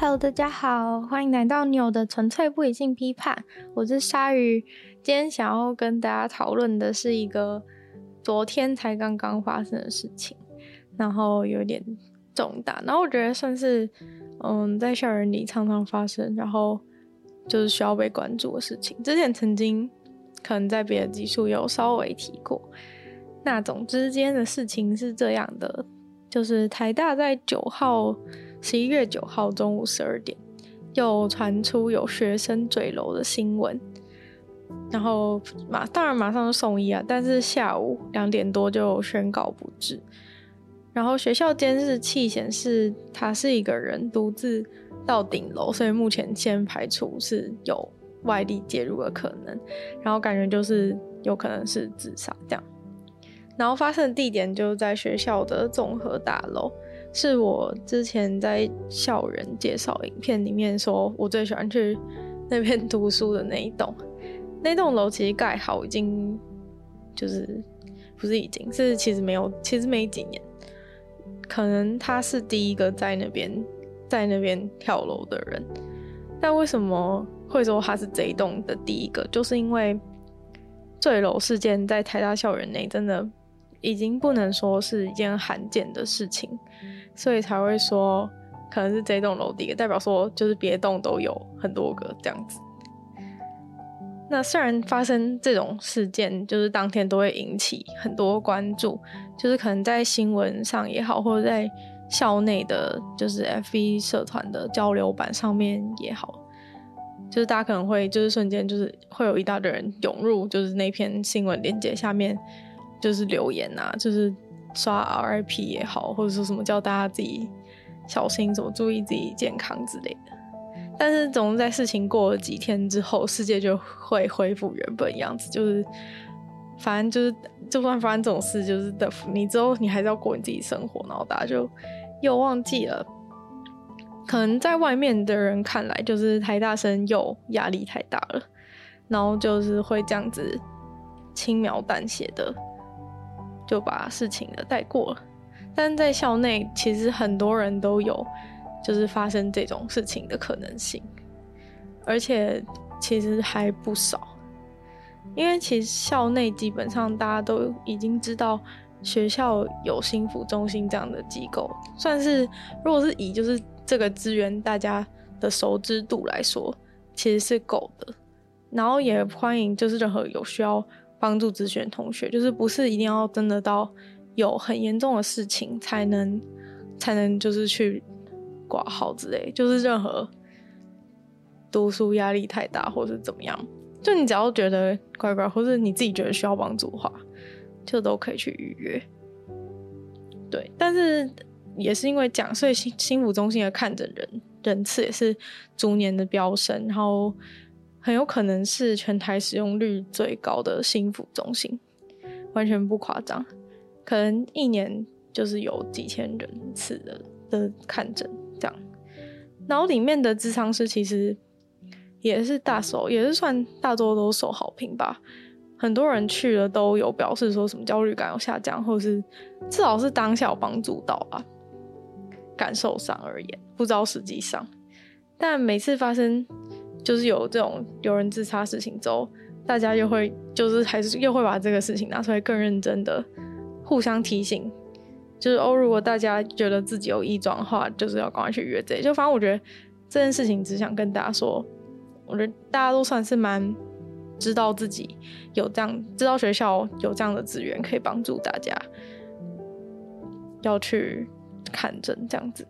Hello，大家好，欢迎来到纽的纯粹不理性批判。我是鲨鱼，今天想要跟大家讨论的是一个昨天才刚刚发生的事情，然后有点重大，然后我觉得算是嗯，在校园里常常发生，然后就是需要被关注的事情。之前曾经可能在别的集数有稍微提过。那总之，今天的事情是这样的，就是台大在九号。十一月九号中午十二点，又传出有学生坠楼的新闻，然后马当然马上就送医啊，但是下午两点多就宣告不治。然后学校监视器显示他是一个人独自到顶楼，所以目前先排除是有外力介入的可能。然后感觉就是有可能是自杀这样。然后发生的地点就在学校的综合大楼。是我之前在校园介绍影片里面说，我最喜欢去那边读书的那一栋。那栋楼其实盖好已经，就是不是已经，是其实没有，其实没几年。可能他是第一个在那边在那边跳楼的人。但为什么会说他是这一栋的第一个？就是因为坠楼事件在台大校园内真的已经不能说是一件罕见的事情。所以才会说，可能是这栋楼第一个，代表说就是别栋都有很多个这样子。那虽然发生这种事件，就是当天都会引起很多关注，就是可能在新闻上也好，或者在校内的，就是 FB 社团的交流版上面也好，就是大家可能会就是瞬间就是会有一大堆人涌入，就是那篇新闻链接下面就是留言啊，就是。刷 RIP 也好，或者说什么叫大家自己小心，怎么注意自己健康之类的。但是总是在事情过了几天之后，世界就会恢复原本样子。就是反正就是，就算发生这种事，就是的，你之后你还是要过你自己生活，然后大家就又忘记了。可能在外面的人看来，就是台大生又压力太大了，然后就是会这样子轻描淡写的。就把事情的带过了，但在校内其实很多人都有，就是发生这种事情的可能性，而且其实还不少，因为其实校内基本上大家都已经知道学校有心辅中心这样的机构，算是如果是以就是这个资源大家的熟知度来说，其实是够的，然后也欢迎就是任何有需要。帮助咨询同学，就是不是一定要真的到有很严重的事情才能才能就是去挂号之类，就是任何读书压力太大或是怎么样，就你只要觉得乖乖，或是你自己觉得需要帮助的话，就都可以去预约。对，但是也是因为讲，所以心心辅中心的看诊人人次也是逐年的飙升，然后。很有可能是全台使用率最高的心辅中心，完全不夸张，可能一年就是有几千人次的的看诊这样。然后里面的咨商师其实也是大受，也是算大多都受好评吧。很多人去了都有表示说什么焦虑感有下降，或是至少是当下有帮助到吧。感受上而言，不知道实际上，但每次发生。就是有这种有人自杀事情之后，大家又会就是还是又会把这个事情拿出来更认真的互相提醒，就是哦，如果大家觉得自己有异状的话，就是要赶快去约这。就反正我觉得这件事情只想跟大家说，我觉得大家都算是蛮知道自己有这样，知道学校有这样的资源可以帮助大家要去看诊这样子，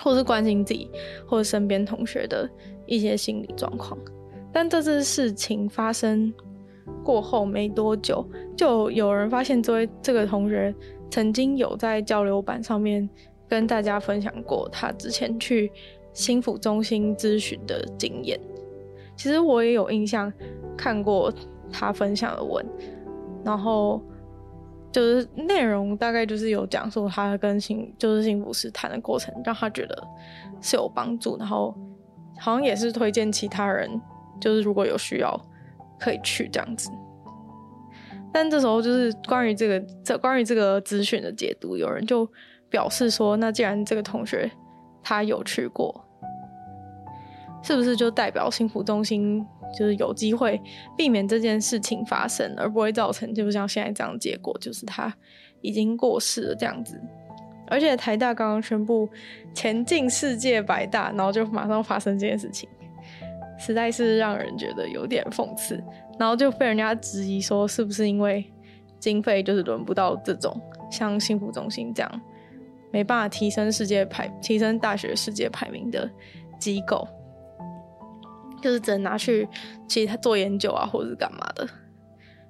或是关心自己或者身边同学的。一些心理状况，但这次事情发生过后没多久，就有人发现，这位这个同学曾经有在交流版上面跟大家分享过他之前去心腹中心咨询的经验。其实我也有印象看过他分享的文，然后就是内容大概就是有讲说他跟心就是心辅师谈的过程，让他觉得是有帮助，然后。好像也是推荐其他人，就是如果有需要可以去这样子。但这时候就是关于这个这关于这个资讯的解读，有人就表示说，那既然这个同学他有去过，是不是就代表幸福中心就是有机会避免这件事情发生，而不会造成就像现在这样结果，就是他已经过世了这样子。而且台大刚刚宣布前进世界百大，然后就马上发生这件事情，实在是让人觉得有点讽刺。然后就被人家质疑说，是不是因为经费就是轮不到这种像幸福中心这样没办法提升世界排、提升大学世界排名的机构，就是只能拿去其他做研究啊，或者是干嘛的。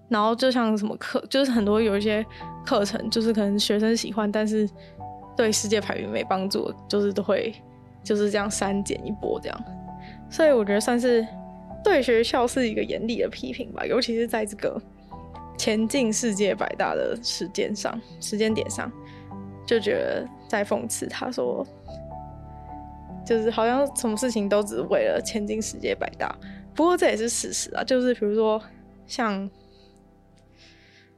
然后就像什么课，就是很多有一些课程，就是可能学生喜欢，但是。对世界排名没帮助，就是都会就是这样删减一波这样，所以我觉得算是对学校是一个严厉的批评吧，尤其是在这个前进世界百大的时间上、时间点上，就觉得在讽刺他说，就是好像什么事情都只是为了前进世界百大，不过这也是事实啊，就是比如说像。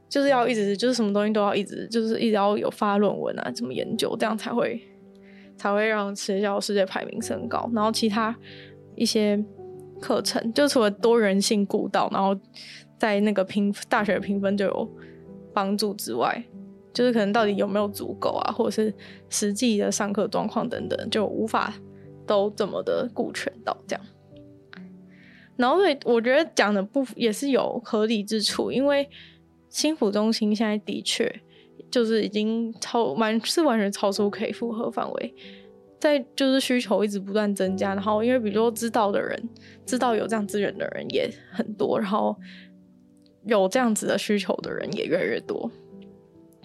就是要一直，就是什么东西都要一直，就是一直要有发论文啊，怎么研究，这样才会才会让学校世界排名升高。然后其他一些课程，就除了多元性顾到，然后在那个评大学评分就有帮助之外，就是可能到底有没有足够啊，或者是实际的上课状况等等，就无法都这么的顾全到这样。然后所以我觉得讲的不也是有合理之处，因为。幸福中心现在的确就是已经超完是完全超出可以负荷范围，在就是需求一直不断增加，然后因为比如说知道的人知道有这样资源的人也很多，然后有这样子的需求的人也越来越多，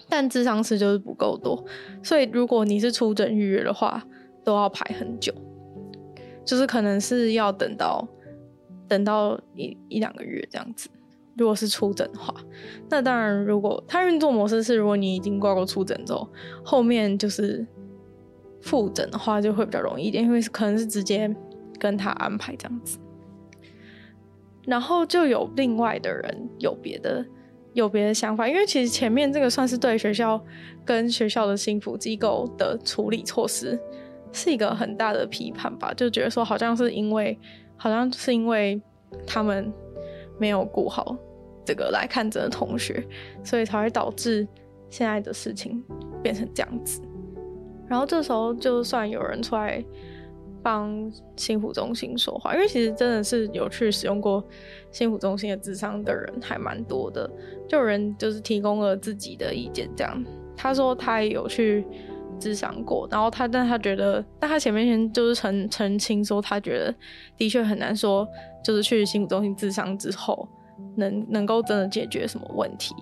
但智商师就是不够多，所以如果你是出诊预约的话，都要排很久，就是可能是要等到等到一一两个月这样子。如果是初诊的话，那当然，如果他运作模式是，如果你已经挂过初诊之后，后面就是复诊的话，就会比较容易一点，因为可能是直接跟他安排这样子。然后就有另外的人有别的有别的想法，因为其实前面这个算是对学校跟学校的幸福机构的处理措施是一个很大的批判吧，就觉得说好像是因为好像是因为他们。没有顾好这个来看诊的同学，所以才会导致现在的事情变成这样子。然后这时候就算有人出来帮幸福中心说话，因为其实真的是有去使用过幸福中心的智商的人还蛮多的，就有人就是提供了自己的意见，这样他说他也有去咨商过，然后他但他觉得，但他前面先就是澄澄清说，他觉得的确很难说。就是去心理中心咨商之后，能能够真的解决什么问题？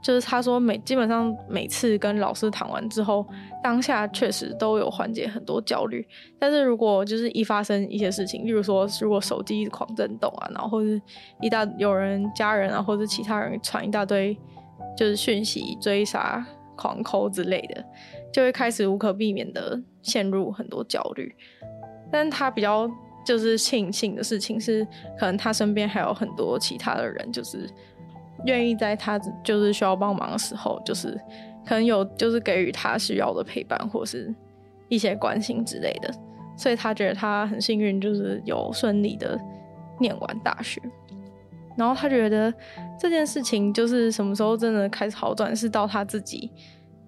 就是他说每基本上每次跟老师谈完之后，当下确实都有缓解很多焦虑。但是如果就是一发生一些事情，例如说如果手机狂震动啊，然后或是一大有人家人啊，或者其他人传一大堆就是讯息追杀、狂 call 之类的，就会开始无可避免的陷入很多焦虑。但他比较。就是庆幸的事情是，可能他身边还有很多其他的人，就是愿意在他就是需要帮忙的时候，就是可能有就是给予他需要的陪伴或是一些关心之类的，所以他觉得他很幸运，就是有顺利的念完大学。然后他觉得这件事情就是什么时候真的开始好转，是到他自己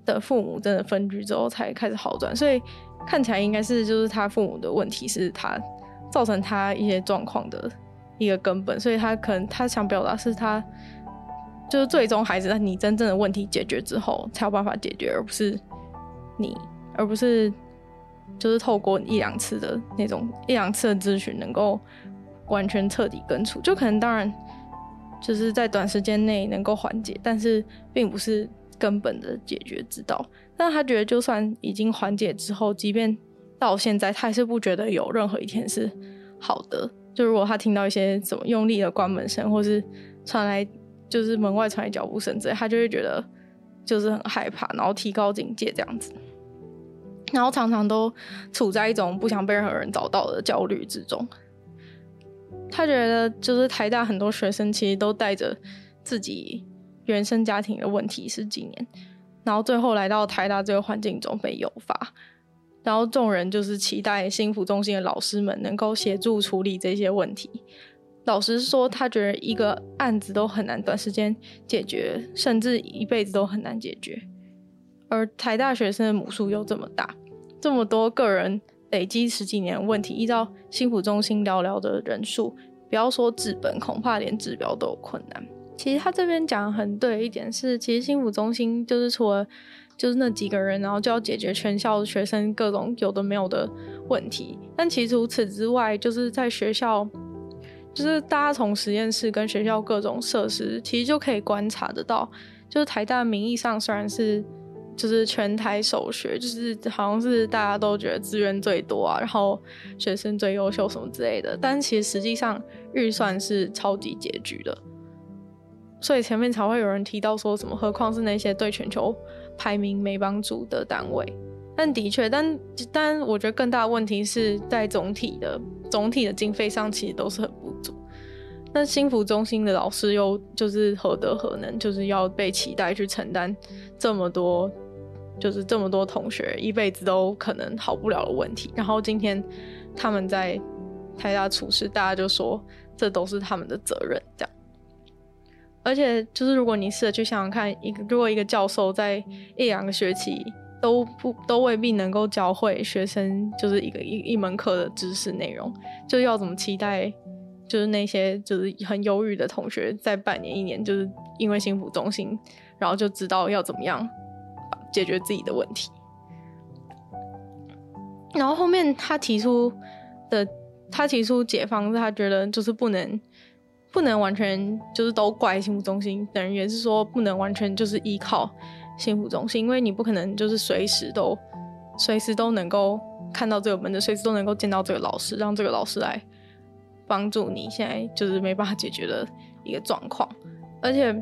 的父母真的分居之后才开始好转，所以看起来应该是就是他父母的问题是他。造成他一些状况的一个根本，所以他可能他想表达是他就是最终孩子，你真正的问题解决之后才有办法解决，而不是你，而不是就是透过一两次的那种一两次的咨询能够完全彻底根除，就可能当然就是在短时间内能够缓解，但是并不是根本的解决之道。但他觉得就算已经缓解之后，即便到现在，他还是不觉得有任何一天是好的。就如果他听到一些什么用力的关门声，或是传来就是门外传来脚步声之类，他就会觉得就是很害怕，然后提高警戒这样子。然后常常都处在一种不想被任何人找到的焦虑之中。他觉得就是台大很多学生其实都带着自己原生家庭的问题十几年，然后最后来到台大这个环境中被诱发。然后众人就是期待心辅中心的老师们能够协助处理这些问题。老实说，他觉得一个案子都很难短时间解决，甚至一辈子都很难解决。而台大学生的母数又这么大，这么多个人累积十几年问题，依照心辅中心寥寥的人数，不要说治本，恐怕连治标都有困难。其实他这边讲的很对一点是，其实幸福中心就是除了就是那几个人，然后就要解决全校学生各种有的没有的问题。但其实除此之外，就是在学校，就是大家从实验室跟学校各种设施，其实就可以观察得到，就是台大名义上虽然是就是全台首学，就是好像是大家都觉得资源最多啊，然后学生最优秀什么之类的，但其实实际上预算是超级拮据的。所以前面才会有人提到说什么，何况是那些对全球排名没帮助的单位。但的确，但但我觉得更大的问题是在总体的总体的经费上，其实都是很不足。那心福中心的老师又就是何德何能，就是要被期待去承担这么多，就是这么多同学一辈子都可能好不了的问题。然后今天他们在台大出事，大家就说这都是他们的责任，这样。而且，就是如果你试着去想想看，一个如果一个教授在一两个学期都不都未必能够教会学生，就是一个一一门课的知识内容，就要怎么期待，就是那些就是很忧郁的同学，在半年一年，就是因为心辅中心，然后就知道要怎么样解决自己的问题。然后后面他提出的，他提出解方，他觉得就是不能。不能完全就是都怪心辅中心，等于也是说不能完全就是依靠心辅中心，因为你不可能就是随时都随时都能够看到这个门的，随时都能够见到这个老师，让这个老师来帮助你现在就是没办法解决的一个状况。而且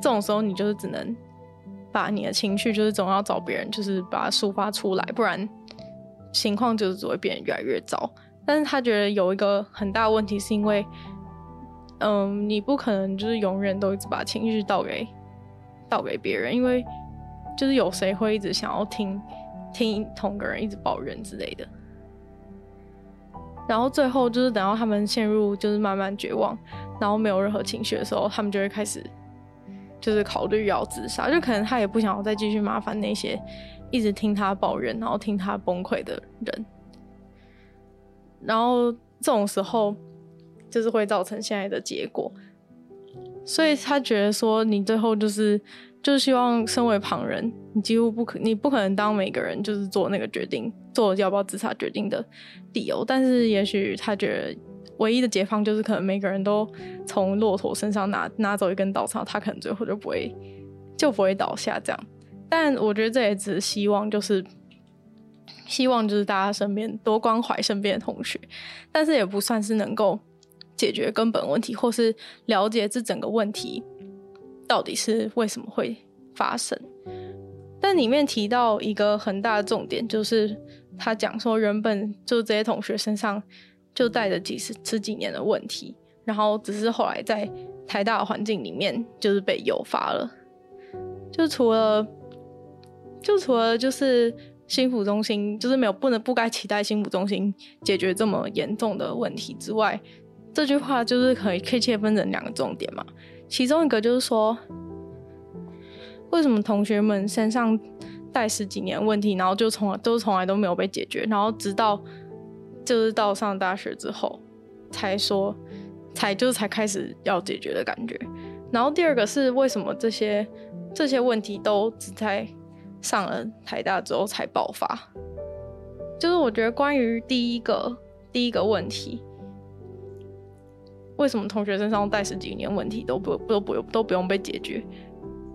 这种时候你就是只能把你的情绪就是总要找别人，就是把它抒发出来，不然情况就是只会变得越来越糟。但是他觉得有一个很大的问题是因为。嗯，你不可能就是永远都一直把情绪倒给倒给别人，因为就是有谁会一直想要听听同个人一直抱怨之类的。然后最后就是等到他们陷入就是慢慢绝望，然后没有任何情绪的时候，他们就会开始就是考虑要自杀，就可能他也不想要再继续麻烦那些一直听他抱怨，然后听他崩溃的人。然后这种时候。就是会造成现在的结果，所以他觉得说，你最后就是就是希望身为旁人，你几乎不可，你不可能当每个人就是做那个决定，做要不要自杀决定的理由。但是也许他觉得唯一的解放就是可能每个人都从骆驼身上拿拿走一根稻草，他可能最后就不会就不会倒下这样。但我觉得这也只是希望，就是希望就是大家身边多关怀身边的同学，但是也不算是能够。解决根本问题，或是了解这整个问题到底是为什么会发生。但里面提到一个很大的重点，就是他讲说，原本就这些同学身上就带着几十十几年的问题，然后只是后来在台大的环境里面就是被诱发了。就除了就除了就是心辅中心，就是没有不能不该期待心辅中心解决这么严重的问题之外。这句话就是可以可以切分成两个重点嘛，其中一个就是说，为什么同学们身上带十几年问题，然后就从来都从来都没有被解决，然后直到就是到上大学之后才说，才就是才开始要解决的感觉。然后第二个是为什么这些这些问题都只在上了台大之后才爆发？就是我觉得关于第一个第一个问题。为什么同学身上带十几年问题都不都不用都不用被解决？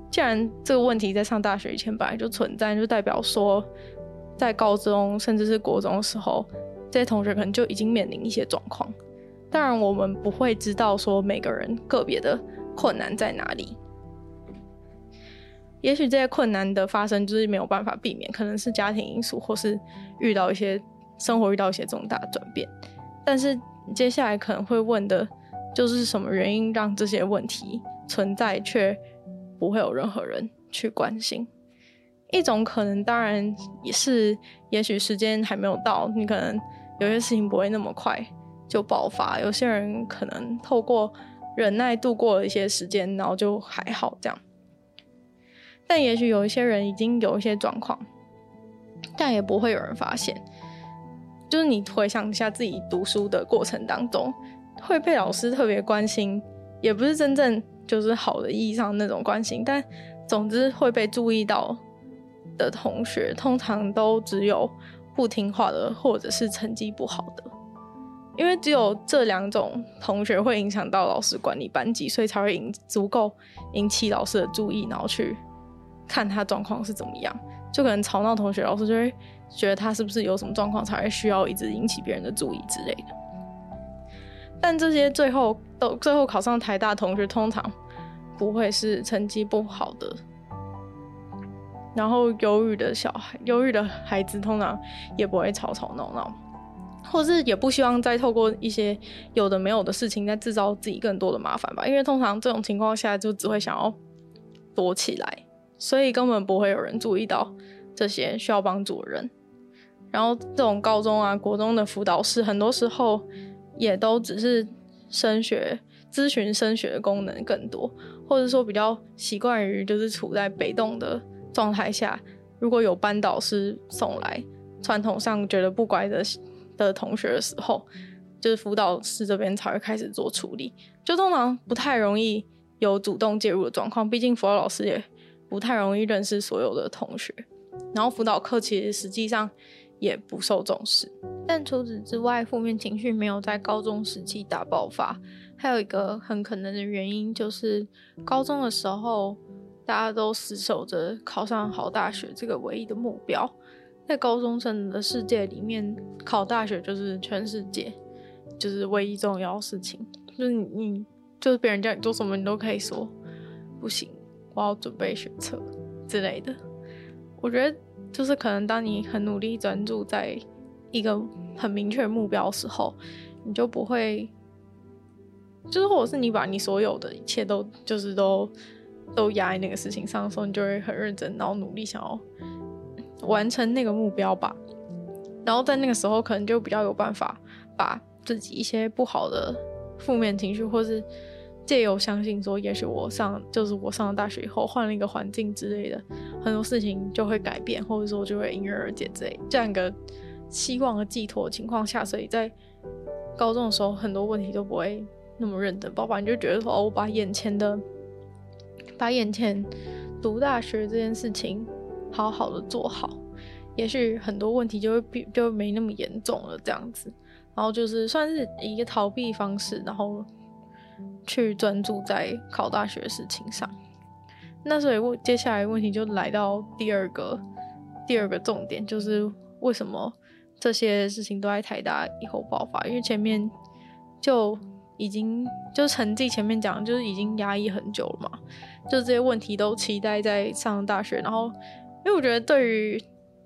既然这个问题在上大学以前本来就存在，就代表说，在高中甚至是国中的时候，这些同学可能就已经面临一些状况。当然，我们不会知道说每个人个别的困难在哪里。也许这些困难的发生就是没有办法避免，可能是家庭因素，或是遇到一些生活遇到一些重大转变。但是接下来可能会问的。就是什么原因让这些问题存在，却不会有任何人去关心？一种可能当然也是，也许时间还没有到，你可能有些事情不会那么快就爆发。有些人可能透过忍耐度过了一些时间，然后就还好这样。但也许有一些人已经有一些状况，但也不会有人发现。就是你回想一下自己读书的过程当中，会被老师特别关心，也不是真正就是好的意义上那种关心，但总之会被注意到的同学，通常都只有不听话的，或者是成绩不好的。因为只有这两种同学会影响到老师管理班级，所以才会引足够引起老师的注意，然后去看他状况是怎么样。就可能吵闹同学，老师就会觉得他是不是有什么状况，才会需要一直引起别人的注意之类的。但这些最后都最后考上台大同学，通常不会是成绩不好的，然后忧郁的小孩，忧郁的孩子通常也不会吵吵闹闹，或是也不希望再透过一些有的没有的事情，再制造自己更多的麻烦吧。因为通常这种情况下，就只会想要躲起来。所以根本不会有人注意到这些需要帮助的人。然后这种高中啊、国中的辅导室，很多时候也都只是升学咨询、升学的功能更多，或者说比较习惯于就是处在被动的状态下。如果有班导师送来传统上觉得不乖的的同学的时候，就是辅导师这边才会开始做处理。就通常不太容易有主动介入的状况，毕竟辅导老师也。不太容易认识所有的同学，然后辅导课其实实际上也不受重视。但除此之外，负面情绪没有在高中时期大爆发，还有一个很可能的原因就是高中的时候大家都死守着考上好大学这个唯一的目标，在高中生的世界里面，考大学就是全世界，就是唯一重要事情，就是你就是别人叫你做什么，你都可以说不行。我要准备学测之类的，我觉得就是可能当你很努力专注在一个很明确的目标的时候，你就不会，就是或者是你把你所有的一切都就是都都压在那个事情上的时候，你就会很认真，然后努力想要完成那个目标吧。然后在那个时候，可能就比较有办法把自己一些不好的负面情绪，或是。借由相信说，也许我上就是我上了大学以后换了一个环境之类的，很多事情就会改变，或者说就会迎刃而解之类这样一个希望和寄托的情况下，所以在高中的时候很多问题都不会那么认真。爸爸你就觉得说，哦，我把眼前的把眼前读大学这件事情好好的做好，也许很多问题就会比就没那么严重了这样子。然后就是算是一个逃避方式，然后。去专注在考大学的事情上，那所以问接下来问题就来到第二个第二个重点，就是为什么这些事情都在台大以后爆发？因为前面就已经就成绩前面讲就是已经压抑很久了嘛，就这些问题都期待在上大学，然后因为我觉得对于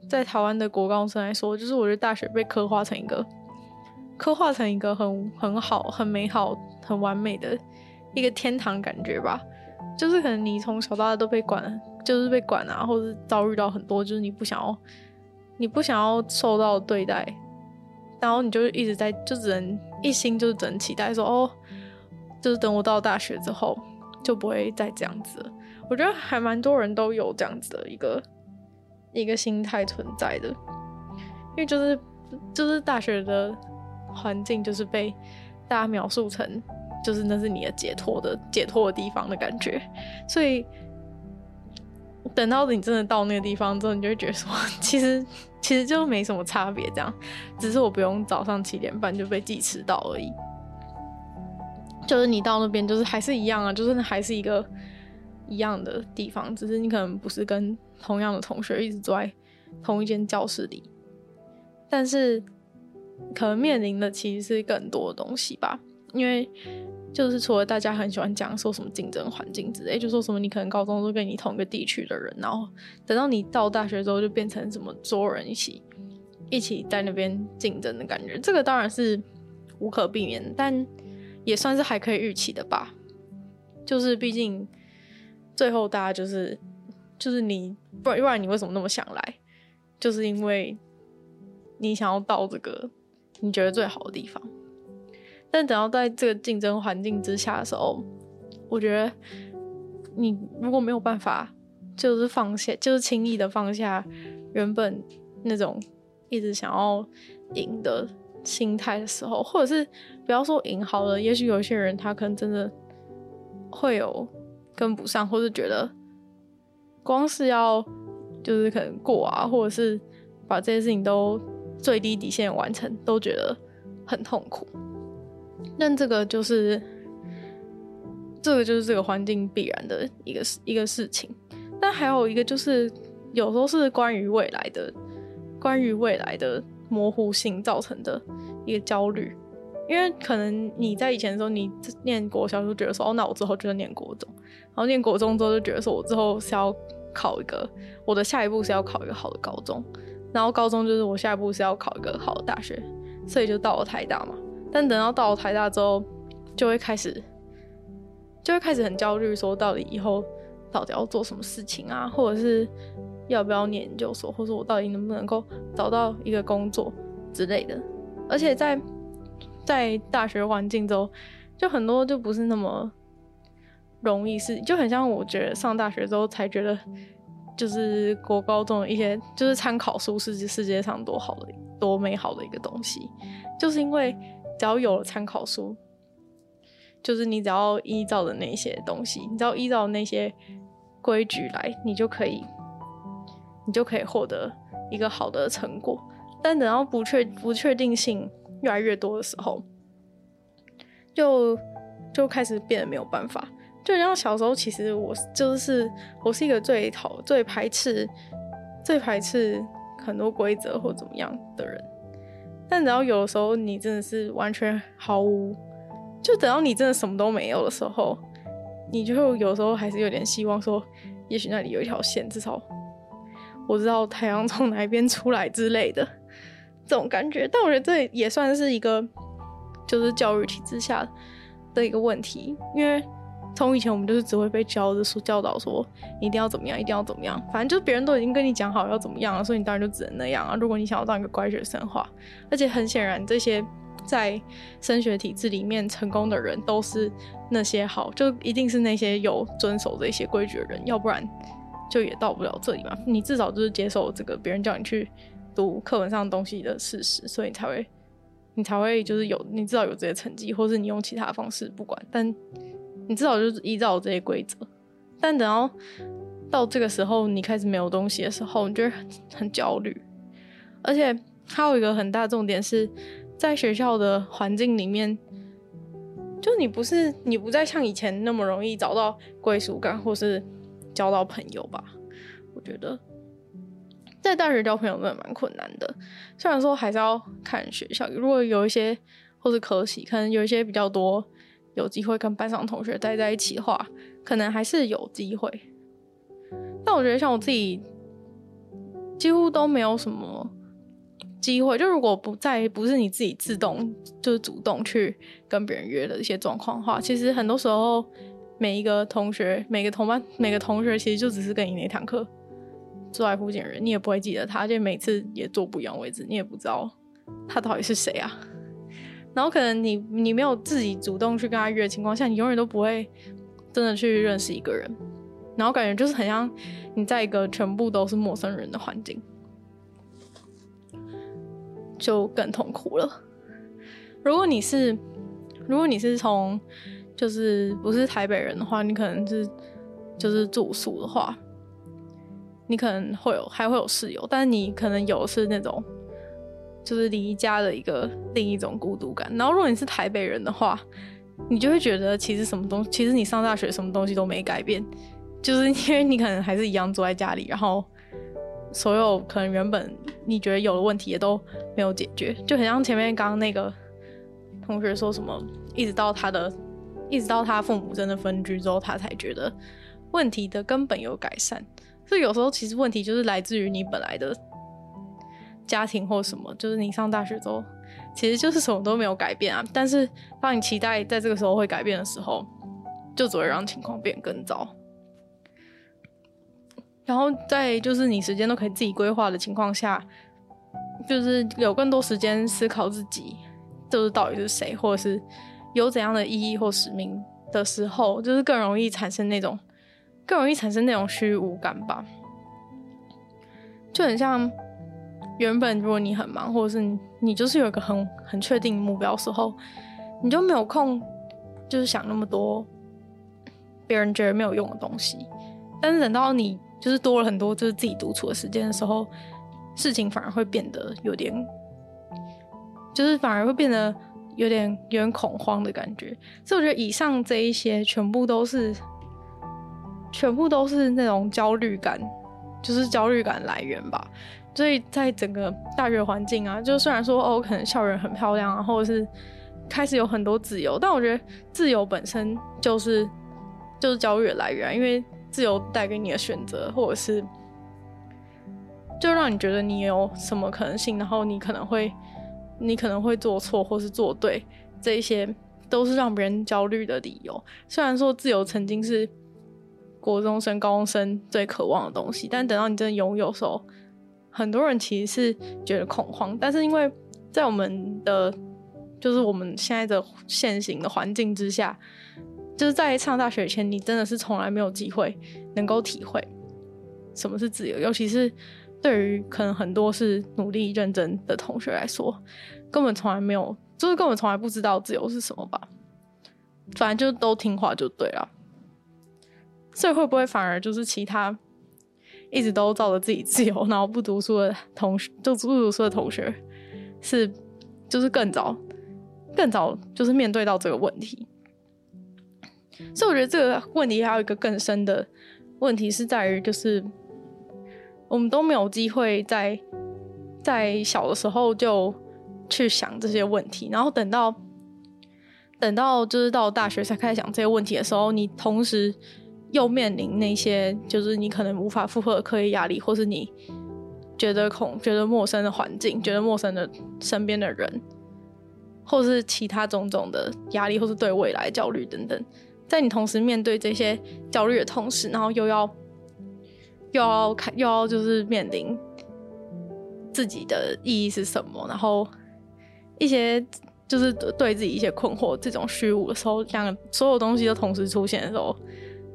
在台湾的国高中生来说，就是我觉得大学被刻画成一个。刻画成一个很很好、很美好、很完美的一个天堂感觉吧，就是可能你从小到大都被管，就是被管啊，或者遭遇到很多，就是你不想要、你不想要受到对待，然后你就一直在，就只能一心就是只能期待说，哦，就是等我到大学之后就不会再这样子。我觉得还蛮多人都有这样子的一个一个心态存在的，因为就是就是大学的。环境就是被大家描述成，就是那是你的解脱的解脱的地方的感觉，所以等到你真的到那个地方之后，你就会觉得说，其实其实就没什么差别，这样，只是我不用早上七点半就被记迟到而已。就是你到那边，就是还是一样啊，就是还是一个一样的地方，只是你可能不是跟同样的同学一直坐在同一间教室里，但是。可能面临的其实是更多的东西吧，因为就是除了大家很喜欢讲说什么竞争环境之类，就说什么你可能高中都跟你同一个地区的人，然后等到你到大学之后就变成什么所有人一起一起在那边竞争的感觉，这个当然是无可避免，但也算是还可以预期的吧。就是毕竟最后大家就是就是你不然不然你为什么那么想来？就是因为你想要到这个你觉得最好的地方。但等到在这个竞争环境之下的时候，我觉得你如果没有办法，就是放下，就是轻易的放下原本那种一直想要赢的心态的时候，或者是不要说赢好了，也许有些人他可能真的会有跟不上，或者觉得光是要就是可能过啊，或者是把这些事情都最低底线完成，都觉得很痛苦。但这个就是这个就是这个环境必然的一个事一个事情。但还有一个就是有时候是关于未来的，关于未来的。模糊性造成的一个焦虑，因为可能你在以前的时候，你念国小就觉得说，哦，那我之后就是念国中，然后念国中之后就觉得说我之后是要考一个，我的下一步是要考一个好的高中，然后高中就是我下一步是要考一个好的大学，所以就到了台大嘛。但等到到了台大之后，就会开始，就会开始很焦虑，说到底以后到底要做什么事情啊，或者是。要不要念研究所，或者我到底能不能够找到一个工作之类的？而且在在大学环境中，就很多就不是那么容易，是就很像我觉得上大学之后才觉得，就是国高中的一些就是参考书是世界上多好的多美好的一个东西，就是因为只要有了参考书，就是你只要依照的那些东西，你只要依照那些规矩来，你就可以。你就可以获得一个好的成果，但等到不确不确定性越来越多的时候，就就开始变得没有办法。就像小时候，其实我就是我是一个最讨最排斥最排斥很多规则或怎么样的人，但等到有的时候，你真的是完全毫无，就等到你真的什么都没有的时候，你就有时候还是有点希望说，也许那里有一条线，至少。我知道太阳从哪一边出来之类的这种感觉，但我觉得这也算是一个就是教育体制下的一个问题，因为从以前我们就是只会被教的说教导说一定要怎么样，一定要怎么样，反正就是别人都已经跟你讲好要怎么样了，所以你当然就只能那样啊。如果你想要当一个乖学生的话，而且很显然这些在升学体制里面成功的人都是那些好，就一定是那些有遵守这些规矩的人，要不然。就也到不了这里嘛，你至少就是接受这个别人叫你去读课本上的东西的事实，所以你才会，你才会就是有，你至少有这些成绩，或是你用其他方式不管，但你至少就是依照这些规则。但等到到这个时候，你开始没有东西的时候，你就会很很焦虑。而且还有一个很大重点是，在学校的环境里面，就你不是你不再像以前那么容易找到归属感，或是。交到朋友吧，我觉得在大学交朋友真的蛮困难的。虽然说还是要看学校，如果有一些或是可喜，可能有一些比较多有机会跟班上同学待在一起的话，可能还是有机会。但我觉得像我自己，几乎都没有什么机会。就如果不在，不是你自己自动就是主动去跟别人约的一些状况的话，其实很多时候。每一个同学，每个同班，每个同学其实就只是跟你那堂课坐在附近的人，你也不会记得他，而且每次也坐不一样位置，你也不知道他到底是谁啊。然后可能你你没有自己主动去跟他约的情况下，你永远都不会真的去认识一个人，然后感觉就是很像你在一个全部都是陌生人的环境，就更痛苦了。如果你是，如果你是从就是不是台北人的话，你可能是就是住宿的话，你可能会有还会有室友，但是你可能有是那种就是离家的一个另一种孤独感。然后如果你是台北人的话，你就会觉得其实什么东，其实你上大学什么东西都没改变，就是因为你可能还是一样坐在家里，然后所有可能原本你觉得有的问题也都没有解决，就很像前面刚刚那个同学说什么，一直到他的。一直到他父母真的分居之后，他才觉得问题的根本有改善。所以有时候其实问题就是来自于你本来的家庭或什么，就是你上大学之后，其实就是什么都没有改变啊。但是当你期待在这个时候会改变的时候，就只会让情况变更糟。然后在就是你时间都可以自己规划的情况下，就是有更多时间思考自己，就是到底是谁，或者是有怎样的意义或使命的时候，就是更容易产生那种更容易产生那种虚无感吧。就很像原本如果你很忙，或者是你，你就是有一个很很确定目标时候，你就没有空，就是想那么多别人觉得没有用的东西。但是等到你就是多了很多就是自己独处的时间的时候，事情反而会变得有点，就是反而会变得有点有点恐慌的感觉。所以我觉得以上这一些全部都是，全部都是那种焦虑感。就是焦虑感来源吧，所以在整个大学环境啊，就虽然说哦，可能校园很漂亮啊，或者是开始有很多自由，但我觉得自由本身就是就是焦虑的来源，因为自由带给你的选择，或者是就让你觉得你有什么可能性，然后你可能会你可能会做错或是做对，这一些都是让别人焦虑的理由。虽然说自由曾经是。国中生、高中生最渴望的东西，但等到你真的拥有时候，很多人其实是觉得恐慌。但是因为在我们的，就是我们现在的现行的环境之下，就是在上大学前，你真的是从来没有机会能够体会什么是自由，尤其是对于可能很多是努力认真的同学来说，根本从来没有，就是根本从来不知道自由是什么吧。反正就都听话就对了。所以会不会反而就是其他一直都照着自己自由，然后不读书的同学，就不读书的同学，是就是更早更早就是面对到这个问题。所以我觉得这个问题还有一个更深的问题是在于，就是我们都没有机会在在小的时候就去想这些问题，然后等到等到就是到大学才开始想这些问题的时候，你同时。又面临那些就是你可能无法负荷的课业压力，或是你觉得恐、觉得陌生的环境，觉得陌生的身边的人，或是其他种种的压力，或是对未来焦虑等等，在你同时面对这些焦虑的同时，然后又要又要看又要就是面临自己的意义是什么，然后一些就是对自己一些困惑这种虚无的时候，两所有东西都同时出现的时候。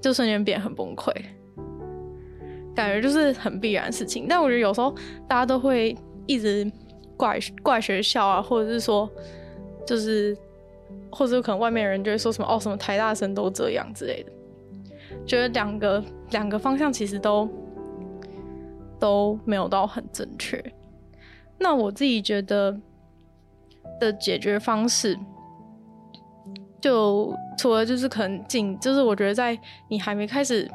就瞬间变很崩溃，感觉就是很必然的事情。但我觉得有时候大家都会一直怪怪学校啊，或者是说，就是或者可能外面人就会说什么哦，什么台大生都这样之类的。觉得两个两个方向其实都都没有到很正确。那我自己觉得的解决方式。就除了就是可能进，就是我觉得在你还没开始，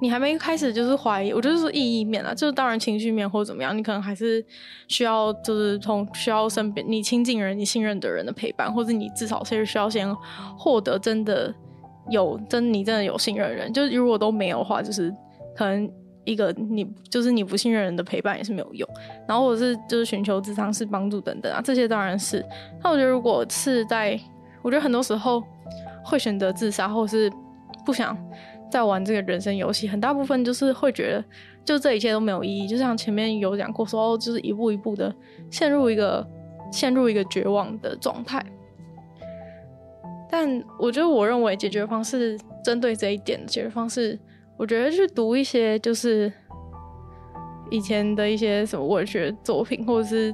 你还没开始就是怀疑，我就是说意义面啊，就是当然情绪面或者怎么样，你可能还是需要就是从需要身边你亲近人、你信任的人的陪伴，或者你至少是需要先获得真的有真你真的有信任的人，就是如果都没有的话，就是可能一个你就是你不信任人的陪伴也是没有用，然后或者是就是寻求咨商师帮助等等啊，这些当然是。那我觉得如果是在我觉得很多时候会选择自杀，或是不想再玩这个人生游戏，很大部分就是会觉得，就这一切都没有意义。就像前面有讲过，说就是一步一步的陷入一个陷入一个绝望的状态。但我觉得，我认为解决方式针对这一点的解决方式，我觉得去读一些就是以前的一些什么文学作品，或者是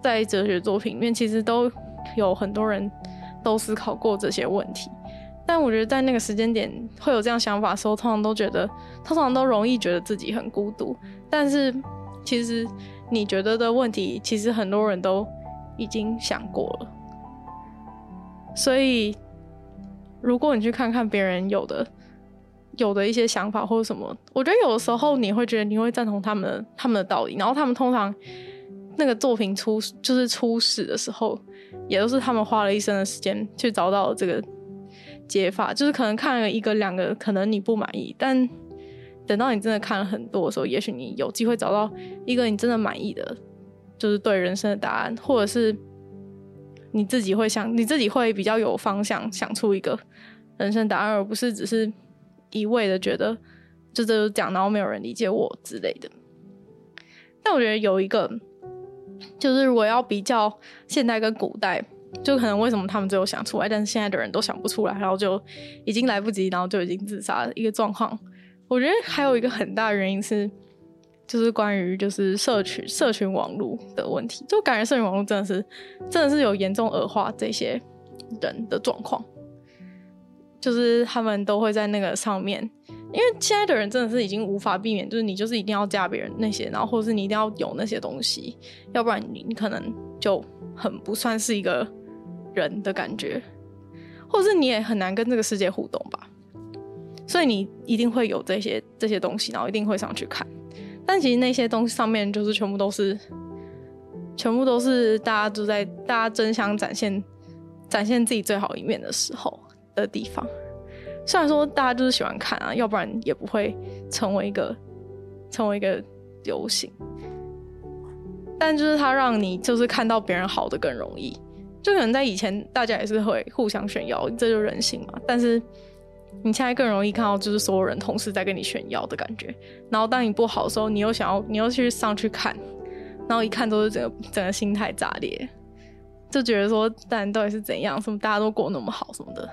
在哲学作品里面，其实都。有很多人都思考过这些问题，但我觉得在那个时间点会有这样想法的时候，通常都觉得，通常都容易觉得自己很孤独。但是其实你觉得的问题，其实很多人都已经想过了。所以如果你去看看别人有的有的一些想法或者什么，我觉得有的时候你会觉得你会赞同他们他们的道理，然后他们通常那个作品出就是出世的时候。也都是他们花了一生的时间去找到这个解法，就是可能看了一个两个，可能你不满意，但等到你真的看了很多的时候，也许你有机会找到一个你真的满意的，就是对人生的答案，或者是你自己会想，你自己会比较有方向，想出一个人生答案，而不是只是一味的觉得就这就讲，然后没有人理解我之类的。但我觉得有一个，就是如果要比较现代跟古代，就可能为什么他们最后想出来，但是现在的人都想不出来，然后就已经来不及，然后就已经自杀的一个状况。我觉得还有一个很大原因是，就是关于就是社群社群网络的问题，就感觉社群网络真的是真的是有严重恶化这些人的状况，就是他们都会在那个上面。因为现在的人真的是已经无法避免，就是你就是一定要加别人那些，然后或者是你一定要有那些东西，要不然你你可能就很不算是一个人的感觉，或者是你也很难跟这个世界互动吧。所以你一定会有这些这些东西，然后一定会上去看。但其实那些东西上面就是全部都是，全部都是大家都在大家争相展现展现自己最好一面的时候的地方。虽然说大家就是喜欢看啊，要不然也不会成为一个成为一个流行。但就是它让你就是看到别人好的更容易，就可能在以前大家也是会互相炫耀，这就人性嘛。但是你现在更容易看到就是所有人同时在跟你炫耀的感觉。然后当你不好的时候，你又想要你又去上去看，然后一看都是整个整个心态炸裂，就觉得说但到底是怎样？什么大家都过那么好什么的。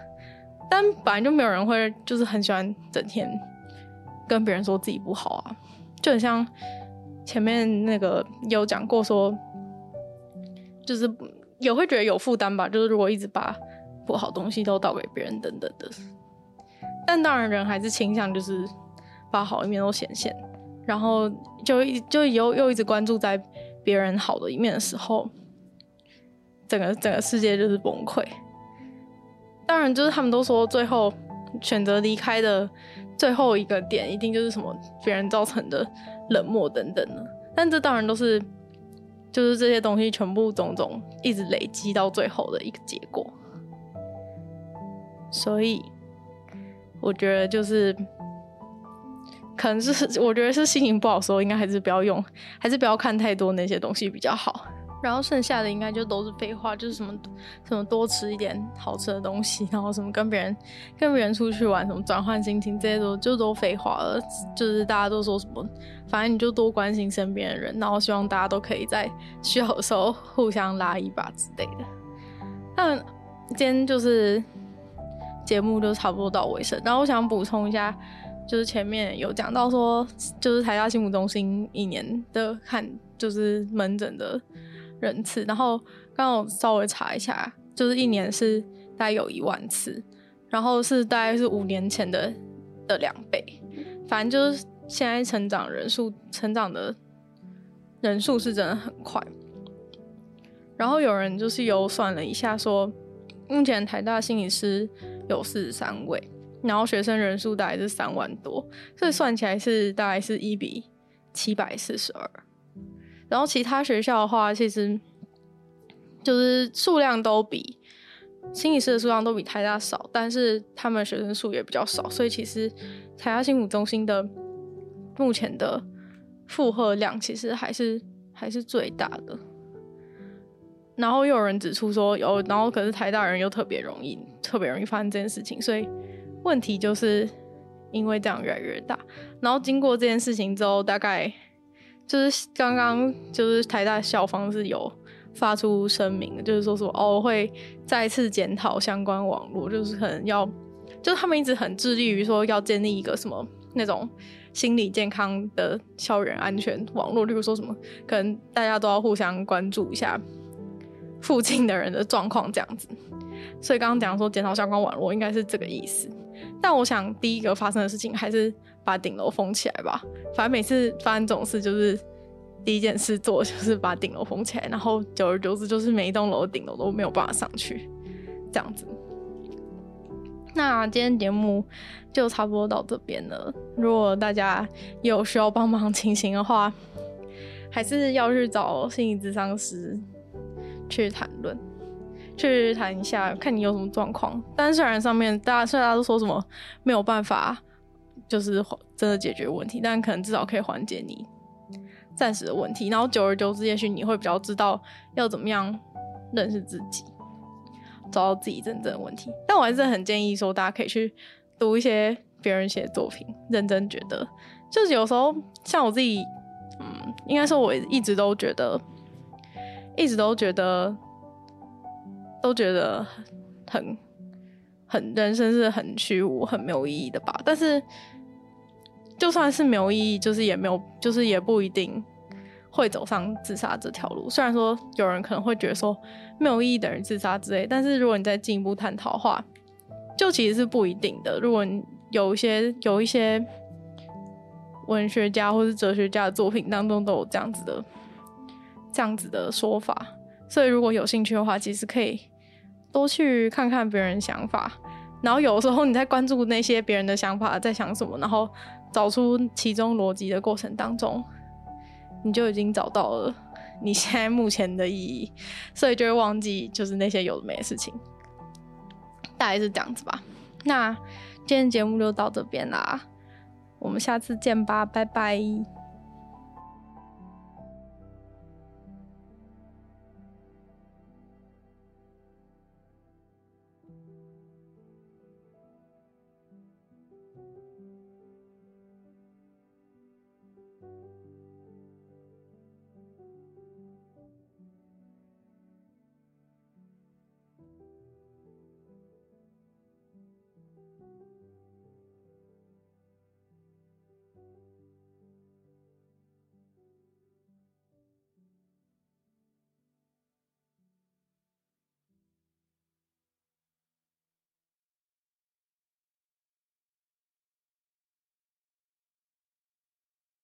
但本来就没有人会，就是很喜欢整天跟别人说自己不好啊，就很像前面那个有讲过说，就是也会觉得有负担吧，就是如果一直把不好东西都倒给别人等等的。但当然，人还是倾向就是把好一面都显现，然后就一就又又一直关注在别人好的一面的时候，整个整个世界就是崩溃。当然，就是他们都说最后选择离开的最后一个点，一定就是什么别人造成的冷漠等等的。但这当然都是，就是这些东西全部种种一直累积到最后的一个结果。所以，我觉得就是，可能是 我觉得是心情不好时候，应该还是不要用，还是不要看太多那些东西比较好。然后剩下的应该就都是废话，就是什么什么多吃一点好吃的东西，然后什么跟别人跟别人出去玩，什么转换心情，这些都就都废话了。就是大家都说什么，反正你就多关心身边的人，然后希望大家都可以在需要的时候互相拉一把之类的。那今天就是节目就差不多到尾声，然后我想补充一下，就是前面有讲到说，就是台大心辅中心一年的看就是门诊的。人次，然后刚刚稍微查一下，就是一年是大概有一万次，然后是大概是五年前的的两倍，反正就是现在成长人数成长的人数是真的很快。然后有人就是有算了一下说，说目前台大心理师有四十三位，然后学生人数大概是三万多，所以算起来是大概是一比七百四十二。然后其他学校的话，其实就是数量都比心理师的数量都比台大少，但是他们学生数也比较少，所以其实台大心辅中心的目前的负荷量其实还是还是最大的。然后又有人指出说有，然后可是台大人又特别容易特别容易发生这件事情，所以问题就是因为这样越来越大。然后经过这件事情之后，大概。就是刚刚就是台大校方是有发出声明的，就是说说哦会再次检讨相关网络，就是可能要，就是他们一直很致力于说要建立一个什么那种心理健康的校园安全网络，例如说什么可能大家都要互相关注一下附近的人的状况这样子。所以刚刚讲说检讨相关网络应该是这个意思，但我想第一个发生的事情还是。把顶楼封起来吧，反正每次发生这种事，就是第一件事做就是把顶楼封起来，然后久而久之，就是每一栋楼顶楼都没有办法上去，这样子。那今天节目就差不多到这边了。如果大家有需要帮忙情形的话，还是要去找心理咨商师去谈论，去谈一下，看你有什么状况。但虽然上面大家虽然大家都说什么没有办法。就是真的解决问题，但可能至少可以缓解你暂时的问题。然后久而久之，也许你会比较知道要怎么样认识自己，找到自己真正的问题。但我还是很建议说，大家可以去读一些别人写的作品，认真觉得，就是有时候像我自己，嗯，应该说我一直都觉得，一直都觉得，都觉得很很人生是很虚无、很没有意义的吧。但是就算是没有意义，就是也没有，就是也不一定会走上自杀这条路。虽然说有人可能会觉得说没有意义等于自杀之类，但是如果你再进一步探讨的话，就其实是不一定的。如果你有一些有一些文学家或是哲学家的作品当中都有这样子的这样子的说法，所以如果有兴趣的话，其实可以多去看看别人想法。然后有的时候你在关注那些别人的想法在想什么，然后找出其中逻辑的过程当中，你就已经找到了你现在目前的意义，所以就会忘记就是那些有的没的事情。大概是这样子吧。那今天节目就到这边啦，我们下次见吧，拜拜。